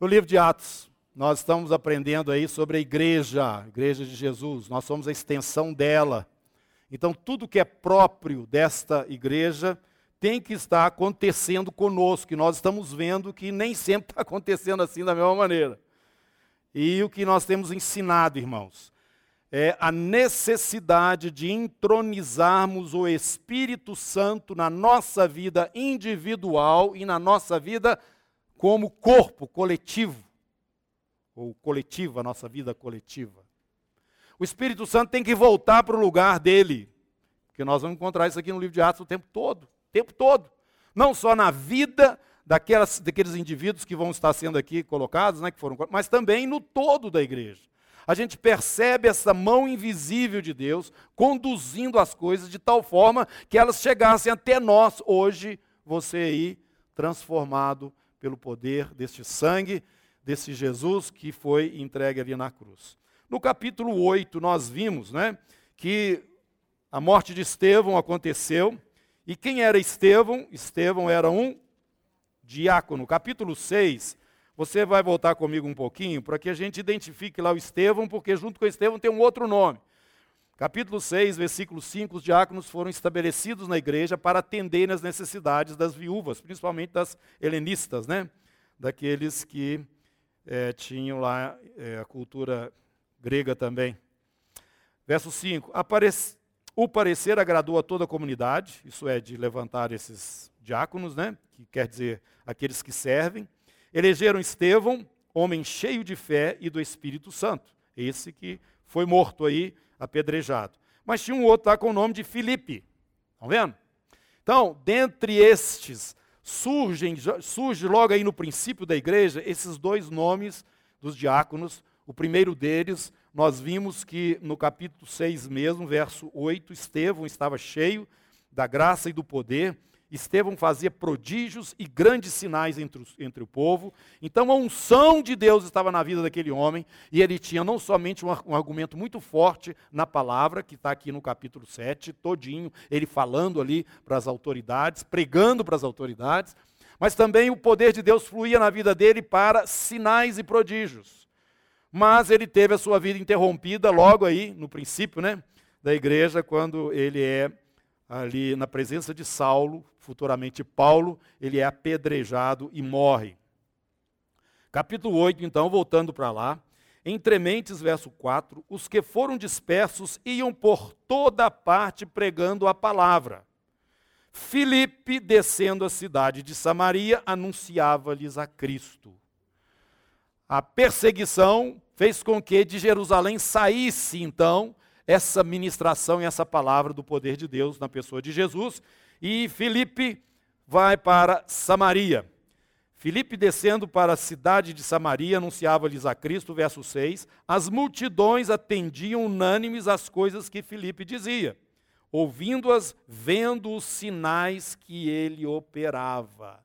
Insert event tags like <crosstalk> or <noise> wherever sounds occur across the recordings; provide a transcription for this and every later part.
No livro de Atos, nós estamos aprendendo aí sobre a igreja, a igreja de Jesus. Nós somos a extensão dela. Então, tudo que é próprio desta igreja tem que estar acontecendo conosco, que nós estamos vendo que nem sempre está <laughs> acontecendo assim da mesma maneira. E o que nós temos ensinado, irmãos, é a necessidade de entronizarmos o Espírito Santo na nossa vida individual e na nossa vida como corpo coletivo, ou coletiva, a nossa vida coletiva. O Espírito Santo tem que voltar para o lugar dele, porque nós vamos encontrar isso aqui no livro de Atos o tempo todo, o tempo todo. Não só na vida daquelas, daqueles indivíduos que vão estar sendo aqui colocados, né, que foram, mas também no todo da igreja. A gente percebe essa mão invisível de Deus conduzindo as coisas de tal forma que elas chegassem até nós hoje, você aí transformado pelo poder deste sangue, desse Jesus que foi entregue ali na cruz. No capítulo 8, nós vimos né, que a morte de Estevão aconteceu. E quem era Estevão? Estevão era um diácono. Capítulo 6, você vai voltar comigo um pouquinho para que a gente identifique lá o Estevão, porque junto com Estevão tem um outro nome. Capítulo 6, versículo 5, os diáconos foram estabelecidos na igreja para atender as necessidades das viúvas, principalmente das helenistas, né? daqueles que é, tinham lá é, a cultura grega também. Verso 5: O parecer agradou a toda a comunidade, isso é, de levantar esses diáconos, né? que quer dizer aqueles que servem. Elegeram Estevão, homem cheio de fé e do Espírito Santo, esse que foi morto aí apedrejado. Mas tinha um outro lá com o nome de Filipe. Estão vendo? Então, dentre estes, surgem, surge logo aí no princípio da igreja esses dois nomes dos diáconos. O primeiro deles, nós vimos que no capítulo 6 mesmo, verso 8, Estevão estava cheio da graça e do poder, Estevão fazia prodígios e grandes sinais entre, os, entre, o povo. Então a unção de Deus estava na vida daquele homem, e ele tinha não somente um, um argumento muito forte na palavra, que está aqui no capítulo 7, todinho, ele falando ali para as autoridades, pregando para as autoridades, mas também o poder de Deus fluía na vida dele para sinais e prodígios. Mas ele teve a sua vida interrompida logo aí, no princípio né, da igreja, quando ele é ali na presença de Saulo, futuramente Paulo, ele é apedrejado e morre. Capítulo 8, então, voltando para lá. Entre mentes, verso 4, os que foram dispersos iam por toda parte pregando a palavra. Filipe, descendo a cidade de Samaria, anunciava-lhes a Cristo. A perseguição fez com que de Jerusalém saísse, então, essa ministração e essa palavra do poder de Deus na pessoa de Jesus. E Filipe vai para Samaria. Filipe, descendo para a cidade de Samaria, anunciava-lhes a Cristo, verso 6. As multidões atendiam unânimes às coisas que Filipe dizia, ouvindo-as, vendo os sinais que ele operava.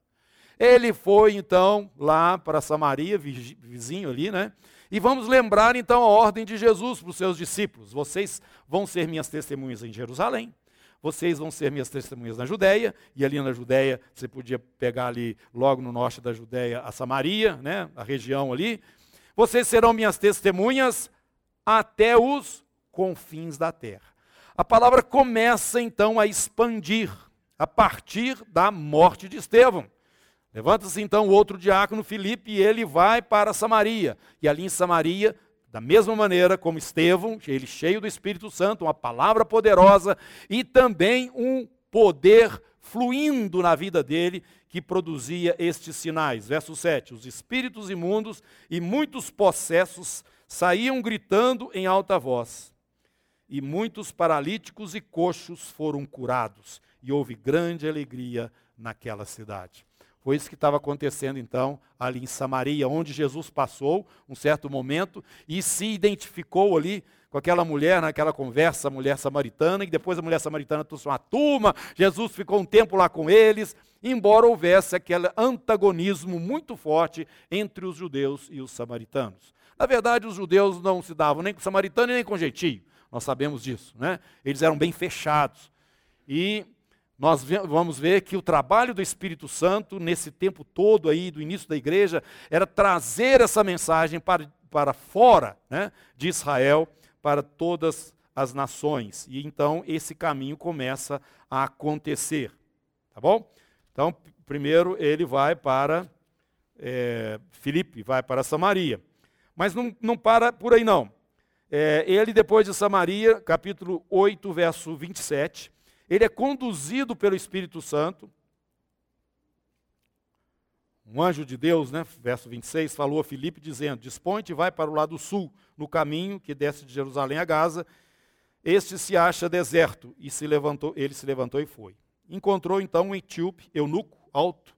Ele foi então lá para Samaria, vizinho ali, né? E vamos lembrar então a ordem de Jesus para os seus discípulos: vocês vão ser minhas testemunhas em Jerusalém, vocês vão ser minhas testemunhas na Judéia, e ali na Judéia você podia pegar ali logo no norte da Judéia a Samaria, né, a região ali. Vocês serão minhas testemunhas até os confins da terra. A palavra começa então a expandir a partir da morte de Estevão. Levanta-se então o outro diácono, Filipe, e ele vai para Samaria. E ali em Samaria, da mesma maneira como Estevão, ele cheio do Espírito Santo, uma palavra poderosa e também um poder fluindo na vida dele que produzia estes sinais. Verso 7: Os espíritos imundos e muitos possessos saíam gritando em alta voz, e muitos paralíticos e coxos foram curados, e houve grande alegria naquela cidade. Foi isso que estava acontecendo então ali em Samaria, onde Jesus passou um certo momento e se identificou ali com aquela mulher, naquela conversa, a mulher samaritana, e depois a mulher samaritana trouxe uma turma, Jesus ficou um tempo lá com eles, embora houvesse aquele antagonismo muito forte entre os judeus e os samaritanos. Na verdade, os judeus não se davam nem com samaritano nem com jeitinho, nós sabemos disso, né? Eles eram bem fechados. E nós vamos ver que o trabalho do Espírito Santo, nesse tempo todo aí, do início da igreja, era trazer essa mensagem para, para fora né, de Israel, para todas as nações. E então esse caminho começa a acontecer. Tá bom? Então, primeiro ele vai para é, Filipe, vai para Samaria. Mas não, não para por aí não. É, ele, depois de Samaria, capítulo 8, verso 27, ele é conduzido pelo Espírito Santo. Um anjo de Deus, né, verso 26, falou a Filipe dizendo: Dispõe-te e vai para o lado sul, no caminho que desce de Jerusalém a Gaza. Este se acha deserto. E se levantou, ele se levantou e foi. Encontrou então um etíope, eunuco, alto,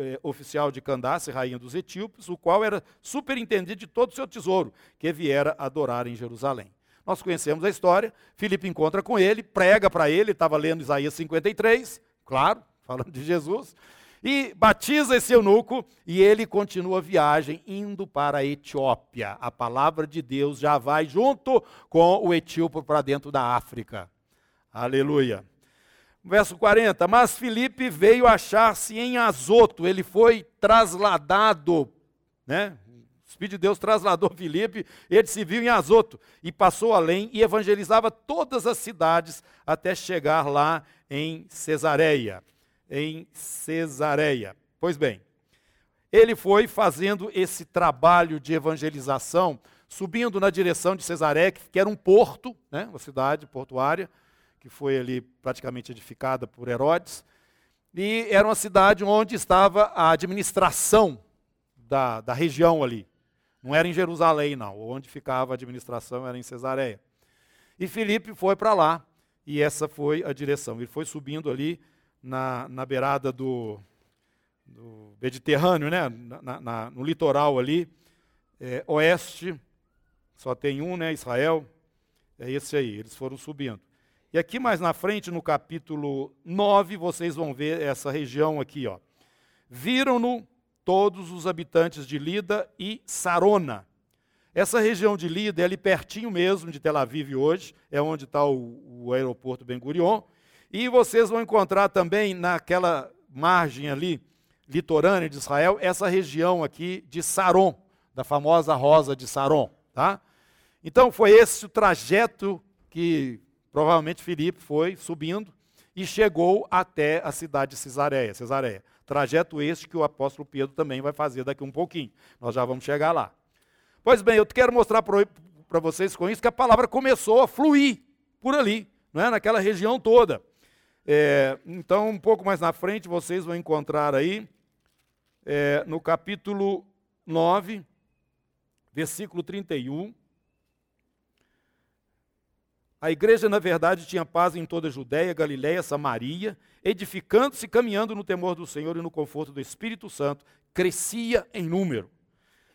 é, oficial de Candace, rainha dos etíopes, o qual era superintendido de todo o seu tesouro, que viera adorar em Jerusalém. Nós conhecemos a história, Filipe encontra com ele, prega para ele, estava lendo Isaías 53, claro, <laughs> falando de Jesus, e batiza esse eunuco e ele continua a viagem indo para a Etiópia. A palavra de Deus já vai junto com o etíope para dentro da África. Aleluia. Verso 40, mas Filipe veio achar-se em Azoto, ele foi trasladado, né? Espírito de Deus trasladou Filipe, ele se viu em Azoto e passou além e evangelizava todas as cidades até chegar lá em Cesareia. Em Cesareia. Pois bem, ele foi fazendo esse trabalho de evangelização, subindo na direção de Cesareia, que era um porto, né, uma cidade portuária, que foi ali praticamente edificada por Herodes. E era uma cidade onde estava a administração da, da região ali. Não era em Jerusalém, não. Onde ficava a administração era em Cesareia. E Filipe foi para lá, e essa foi a direção. Ele foi subindo ali na, na beirada do, do Mediterrâneo, né? Na, na, no litoral ali, é, oeste, só tem um, né? Israel. É esse aí, eles foram subindo. E aqui mais na frente, no capítulo 9, vocês vão ver essa região aqui, ó. Viram-no todos os habitantes de Lida e Sarona. Essa região de Lida é ali pertinho mesmo de Tel Aviv hoje, é onde está o, o aeroporto Ben Gurion. E vocês vão encontrar também naquela margem ali, litorânea de Israel, essa região aqui de Saron, da famosa rosa de Saron. Tá? Então foi esse o trajeto que Provavelmente Filipe foi subindo e chegou até a cidade de Cesareia, Cesareia. Trajeto este que o apóstolo Pedro também vai fazer daqui um pouquinho. Nós já vamos chegar lá. Pois bem, eu quero mostrar para vocês com isso que a palavra começou a fluir por ali, não é? naquela região toda. É, então, um pouco mais na frente, vocês vão encontrar aí, é, no capítulo 9, versículo 31, a igreja, na verdade, tinha paz em toda a Judéia, Galiléia, Samaria, edificando-se, caminhando no temor do Senhor e no conforto do Espírito Santo, crescia em número.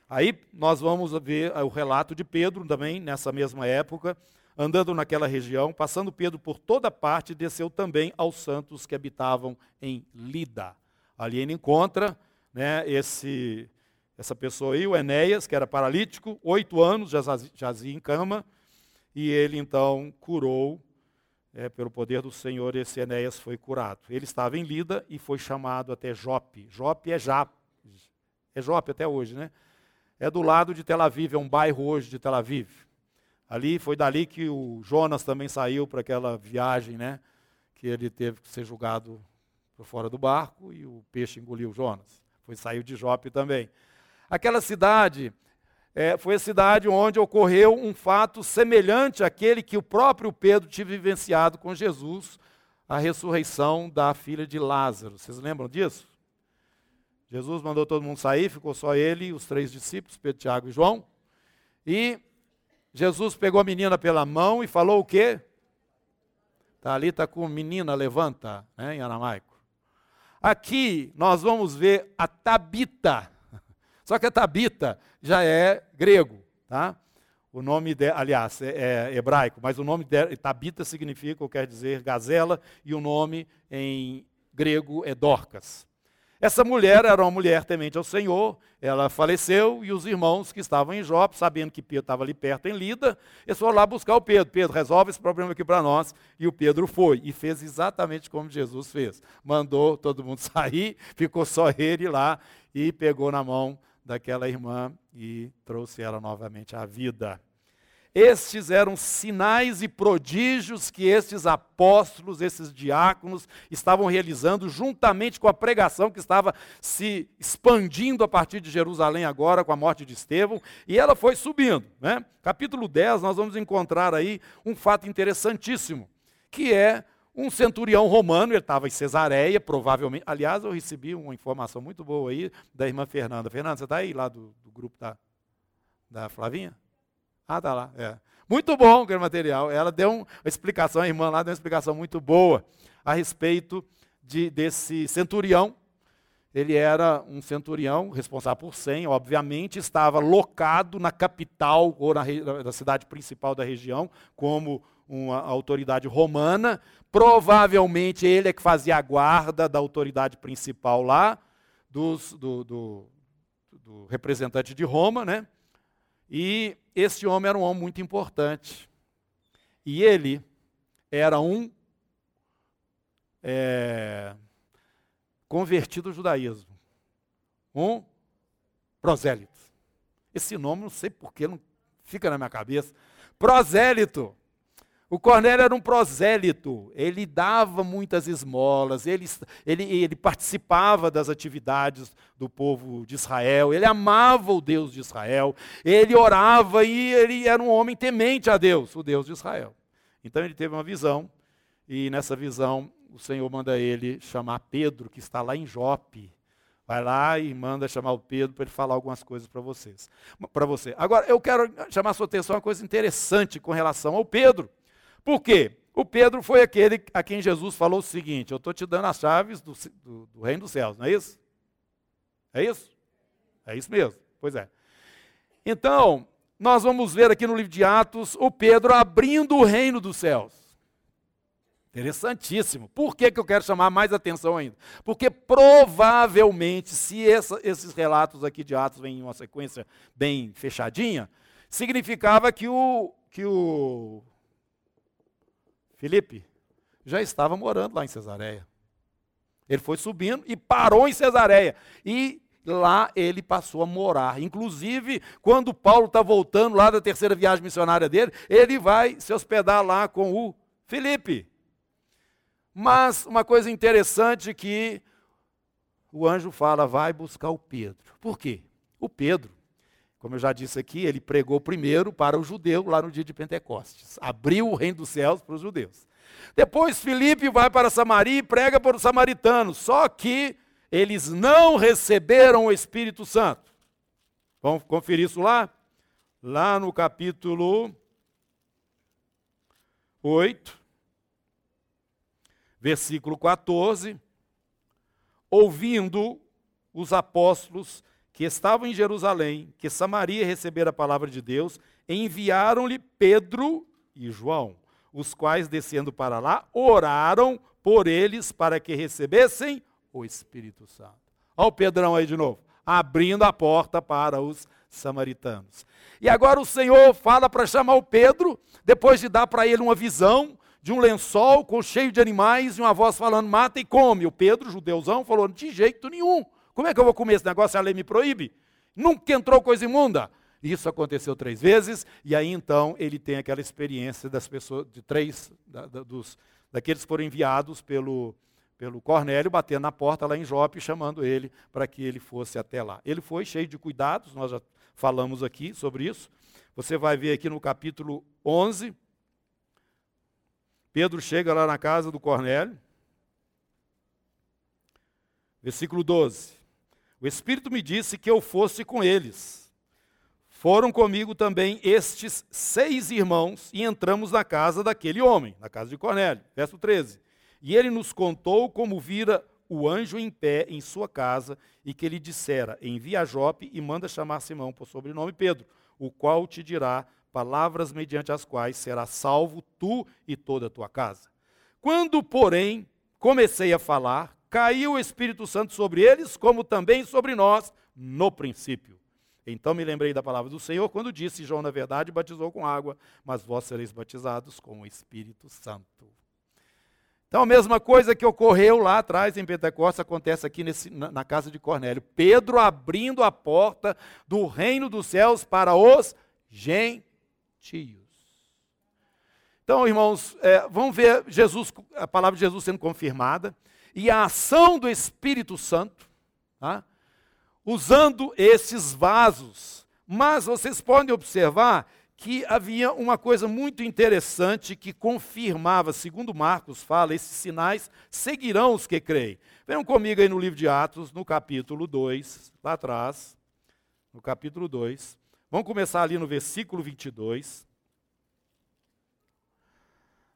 Aí nós vamos ver o relato de Pedro também, nessa mesma época, andando naquela região, passando Pedro por toda parte, desceu também aos santos que habitavam em Lida. Ali ele encontra né, esse, essa pessoa aí, o Enéas, que era paralítico, oito anos, já jazia em cama, e ele então curou, é, pelo poder do Senhor, esse Enéas foi curado. Ele estava em Lida e foi chamado até Jope. Jope é Jap, é Jope até hoje, né? É do lado de Tel Aviv, é um bairro hoje de Tel Aviv. Ali foi dali que o Jonas também saiu para aquela viagem, né? Que ele teve que ser julgado por fora do barco e o peixe engoliu Jonas. Foi saiu de Jope também. Aquela cidade é, foi a cidade onde ocorreu um fato semelhante àquele que o próprio Pedro tinha vivenciado com Jesus, a ressurreição da filha de Lázaro. Vocês lembram disso? Jesus mandou todo mundo sair, ficou só ele os três discípulos, Pedro, Tiago e João. E Jesus pegou a menina pela mão e falou o quê? Está ali, está com menina, levanta, né, em aramaico. Aqui nós vamos ver a Tabita. Só que a Tabita já é grego, tá? O nome de, aliás, é, é hebraico, mas o nome de Tabita significa, ou quer dizer, gazela, e o nome em grego é Dorcas. Essa mulher era uma mulher temente ao Senhor, ela faleceu e os irmãos que estavam em Jope, sabendo que Pedro estava ali perto em Lida, eles foram lá buscar o Pedro. Pedro, resolve esse problema aqui para nós. E o Pedro foi e fez exatamente como Jesus fez. Mandou todo mundo <laughs> sair, ficou só ele lá e pegou na mão daquela irmã e trouxe ela novamente à vida. Estes eram sinais e prodígios que estes apóstolos, esses diáconos, estavam realizando juntamente com a pregação que estava se expandindo a partir de Jerusalém agora com a morte de Estevão, e ela foi subindo. Né? Capítulo 10, nós vamos encontrar aí um fato interessantíssimo, que é um centurião romano, ele estava em Cesareia, provavelmente. Aliás, eu recebi uma informação muito boa aí da irmã Fernanda. Fernanda, você está aí lá do, do grupo da, da Flavinha? Ah, tá lá. É. Muito bom aquele material. Ela deu uma explicação, a irmã lá deu uma explicação muito boa a respeito de, desse centurião. Ele era um centurião responsável por 100, obviamente, estava locado na capital ou na, na cidade principal da região, como uma autoridade romana. Provavelmente ele é que fazia a guarda da autoridade principal lá, dos, do, do, do representante de Roma, né? E esse homem era um homem muito importante. E ele era um é, convertido ao judaísmo. Um prosélito. Esse nome, não sei porquê, não fica na minha cabeça. Prosélito. O Cornélio era um prosélito, ele dava muitas esmolas, ele, ele, ele, participava das atividades do povo de Israel, ele amava o Deus de Israel, ele orava e ele era um homem temente a Deus, o Deus de Israel. Então ele teve uma visão, e nessa visão o Senhor manda ele chamar Pedro, que está lá em Jope. Vai lá e manda chamar o Pedro para ele falar algumas coisas para vocês. Para você. Agora, eu quero chamar a sua atenção uma coisa interessante com relação ao Pedro. Por quê? O Pedro foi aquele a quem Jesus falou o seguinte: Eu estou te dando as chaves do, do, do, reino dos céus, não é isso? É isso? É isso mesmo. Pois é. Então, nós vamos ver aqui no livro de Atos o Pedro abrindo o reino dos céus. Interessantíssimo. Por que, que eu quero chamar mais atenção ainda? Porque provavelmente, se essa, esses relatos aqui de Atos vêm em uma sequência bem fechadinha, significava que o, que o Felipe já estava morando lá em Cesareia. Ele foi subindo e parou em Cesareia. E lá ele passou a morar. Inclusive, quando Paulo está voltando lá da terceira viagem missionária dele, ele vai se hospedar lá com o Felipe. Mas uma coisa interessante que o anjo fala, vai buscar o Pedro. Por quê? O Pedro como eu já disse aqui, ele pregou primeiro para o judeu lá no dia de Pentecostes. Abriu o reino dos céus para os judeus. Depois Filipe vai para Samaria e prega para os samaritanos. Só que eles não receberam o Espírito Santo. Vamos conferir isso lá? Lá no capítulo 8, versículo 14. Ouvindo os apóstolos que estavam em Jerusalém, que Samaria recebera a palavra de Deus, enviaram-lhe Pedro e João, os quais, descendo para lá, oraram por eles para que recebessem o Espírito Santo. Olha o Pedrão aí de novo, abrindo a porta para os samaritanos. E agora o Senhor fala para chamar o Pedro, depois de dar para ele uma visão de um lençol com cheio de animais e uma voz falando: mata e come. O Pedro, judeuzão, falou: de jeito nenhum. Como é que eu vou comer esse negócio? A lei me proíbe. Nunca entrou coisa imunda. Isso aconteceu três vezes, e aí então ele tem aquela experiência das pessoas, de três, da, da, dos, daqueles que foram enviados pelo, pelo Cornélio, batendo na porta lá em Jope, chamando ele para que ele fosse até lá. Ele foi cheio de cuidados, nós já falamos aqui sobre isso. Você vai ver aqui no capítulo 11, Pedro chega lá na casa do Cornélio, versículo 12. O Espírito me disse que eu fosse com eles. Foram comigo também estes seis irmãos e entramos na casa daquele homem, na casa de Cornélio. Verso 13. E ele nos contou como vira o anjo em pé em sua casa e que lhe dissera: Envia a Jope e manda chamar Simão por sobrenome Pedro, o qual te dirá palavras mediante as quais será salvo tu e toda a tua casa. Quando, porém, comecei a falar, caiu o Espírito Santo sobre eles, como também sobre nós no princípio. Então me lembrei da palavra do Senhor quando disse: João, na verdade, batizou com água, mas vós sereis batizados com o Espírito Santo. Então, a mesma coisa que ocorreu lá atrás em Pentecostes acontece aqui nesse, na, na, casa de Cornélio. Pedro abrindo a porta do reino dos céus para os gentios. Então, irmãos, é, vamos ver Jesus, a palavra de Jesus sendo confirmada e a ação do Espírito Santo, tá? usando esses vasos. Mas vocês podem observar que havia uma coisa muito interessante que confirmava, segundo Marcos fala, esses sinais seguirão os que creem. Venham comigo aí no livro de Atos, no capítulo 2, lá atrás, no capítulo 2. Vamos começar ali no versículo 22.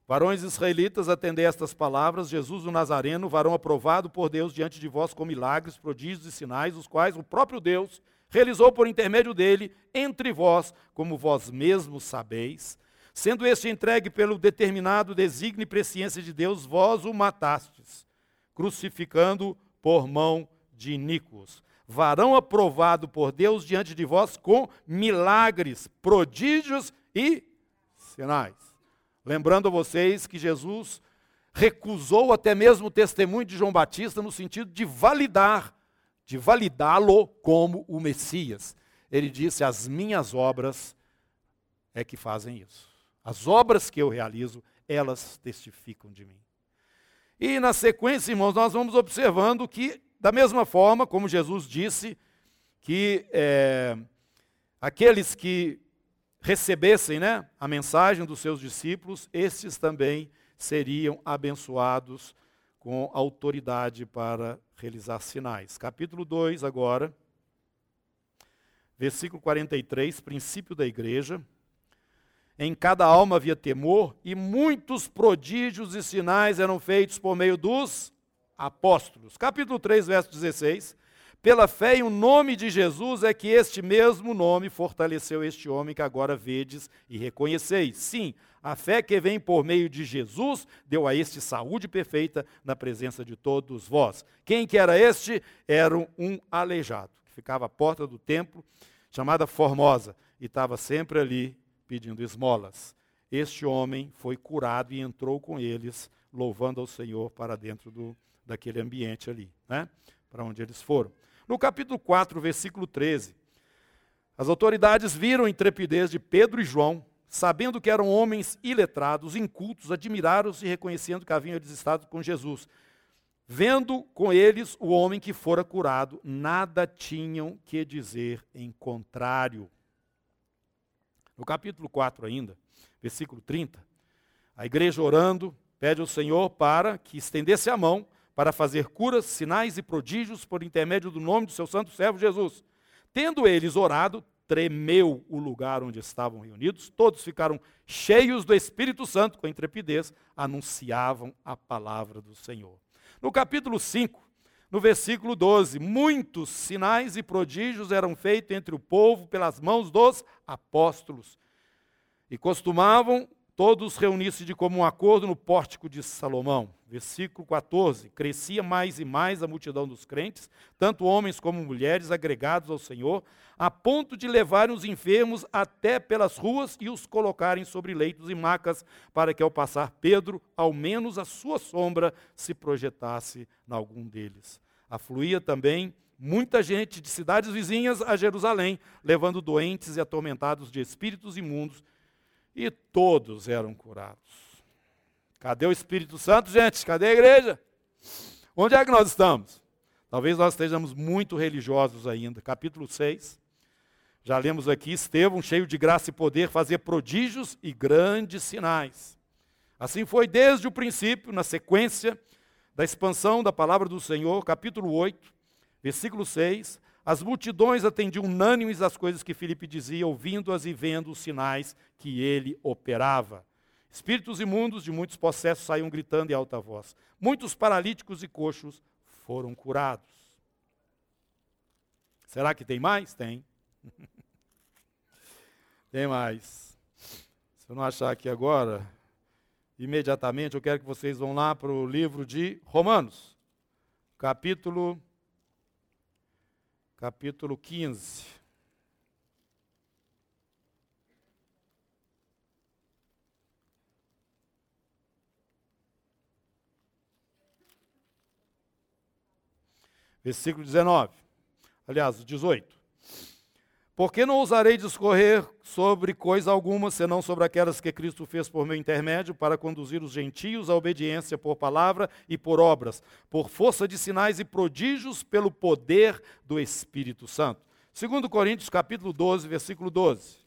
Varões israelitas, atendei estas palavras: Jesus o Nazareno, varão aprovado por Deus diante de vós com milagres, prodígios e sinais, os quais o próprio Deus realizou por intermédio dele entre vós, como vós mesmos sabeis. Sendo este entregue pelo determinado desígnio e presciência de Deus, vós o matastes, crucificando por mão de iníquos. Varão aprovado por Deus diante de vós com milagres, prodígios e sinais. Lembrando a vocês que Jesus recusou até mesmo o testemunho de João Batista no sentido de validar, de validá-lo como o Messias. Ele disse: As minhas obras é que fazem isso. As obras que eu realizo, elas testificam de mim. E na sequência, irmãos, nós vamos observando que, da mesma forma como Jesus disse, que é, aqueles que recebessem né, a mensagem dos seus discípulos, estes também seriam abençoados com autoridade para realizar sinais. Capítulo 2, agora, versículo 43, princípio da igreja. Em cada alma havia temor, e muitos prodígios e sinais eram feitos por meio dos apóstolos. Capítulo 3, verso 16. Pela fé em o nome de Jesus é que este mesmo nome fortaleceu este homem que agora vedes e reconheceis. Sim, a fé que vem por meio de Jesus deu a este saúde perfeita na presença de todos vós. Quem que era este? Era um aleijado, que ficava à porta do templo, chamada Formosa, e estava sempre ali pedindo esmolas. Este homem foi curado e entrou com eles, louvando ao Senhor para dentro do, daquele ambiente ali, né? para onde eles foram. No capítulo 4, versículo 13, as autoridades viram a intrepidez de Pedro e João, sabendo que eram homens iletrados, incultos, admiraram-se reconhecendo que haviam eles estado com Jesus. Vendo com eles o homem que fora curado, nada tinham que dizer em contrário. No capítulo 4 ainda, versículo 30, a igreja orando, pede ao Senhor para que estendesse a mão para fazer curas, sinais e prodígios por intermédio do nome do seu santo servo Jesus. Tendo eles orado, tremeu o lugar onde estavam reunidos, todos ficaram cheios do Espírito Santo, com intrepidez, anunciavam a palavra do Senhor. No capítulo 5, no versículo 12, muitos sinais e prodígios eram feitos entre o povo pelas mãos dos apóstolos. E costumavam todos reunir-se de comum acordo no pórtico de Salomão. Versículo 14: Crescia mais e mais a multidão dos crentes, tanto homens como mulheres, agregados ao Senhor, a ponto de levarem os enfermos até pelas ruas e os colocarem sobre leitos e macas, para que ao passar Pedro, ao menos a sua sombra se projetasse em algum deles. Afluía também muita gente de cidades vizinhas a Jerusalém, levando doentes e atormentados de espíritos imundos e todos eram curados. Cadê o Espírito Santo, gente? Cadê a igreja? Onde é que nós estamos? Talvez nós estejamos muito religiosos ainda. Capítulo 6. Já lemos aqui Estevão, cheio de graça e poder, fazer prodígios e grandes sinais. Assim foi desde o princípio, na sequência da expansão da palavra do Senhor, capítulo 8, versículo 6. As multidões atendiam unânimes às coisas que Filipe dizia, ouvindo-as e vendo os sinais que ele operava. Espíritos imundos de muitos possessos saíam gritando em alta voz. Muitos paralíticos e coxos foram curados. Será que tem mais? Tem. <laughs> tem mais. Se eu não achar aqui agora, imediatamente eu quero que vocês vão lá para o livro de Romanos. capítulo capítulo 15. Versículo 19. Aliás, 18. Porque não ousarei discorrer sobre coisa alguma, senão sobre aquelas que Cristo fez por meu intermédio, para conduzir os gentios à obediência por palavra e por obras, por força de sinais e prodígios, pelo poder do Espírito Santo. 2 Coríntios capítulo 12, versículo 12.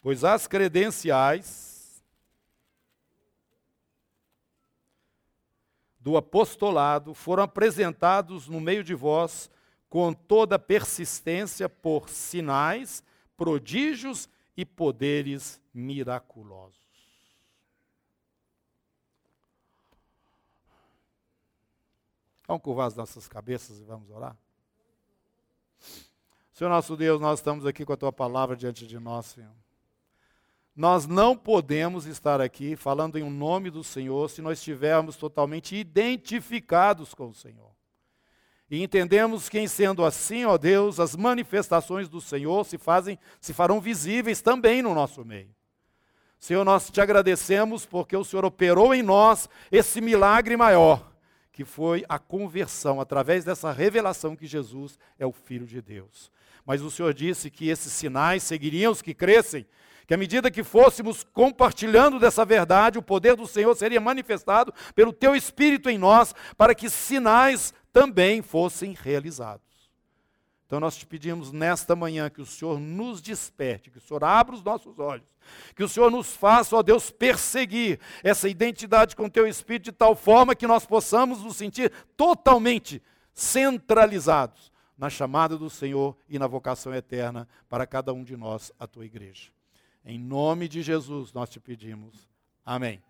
Pois as credenciais do apostolado foram apresentados no meio de vós com toda persistência por sinais, prodígios e poderes miraculosos. Vamos curvar as nossas cabeças e vamos orar? Senhor nosso Deus, nós estamos aqui com a tua palavra diante de nós, Senhor. Nós não podemos estar aqui falando em um nome do Senhor se nós estivermos totalmente identificados com o Senhor. E entendemos que, em sendo assim, ó Deus, as manifestações do Senhor se fazem, se farão visíveis também no nosso meio. Senhor, nós te agradecemos porque o Senhor operou em nós esse milagre maior, que foi a conversão através dessa revelação que Jesus é o Filho de Deus. Mas o Senhor disse que esses sinais seguiriam os que crescem, que à medida que fôssemos compartilhando dessa verdade, o poder do Senhor seria manifestado pelo teu Espírito em nós, para que sinais também fossem realizados. Então nós te pedimos nesta manhã que o Senhor nos desperte, que o Senhor abra os nossos olhos, que o Senhor nos faça, ó Deus, perseguir essa identidade com o teu Espírito de tal forma que nós possamos nos sentir totalmente centralizados na chamada do Senhor e na vocação eterna para cada um de nós, a tua igreja. Em nome de Jesus nós te pedimos. Amém.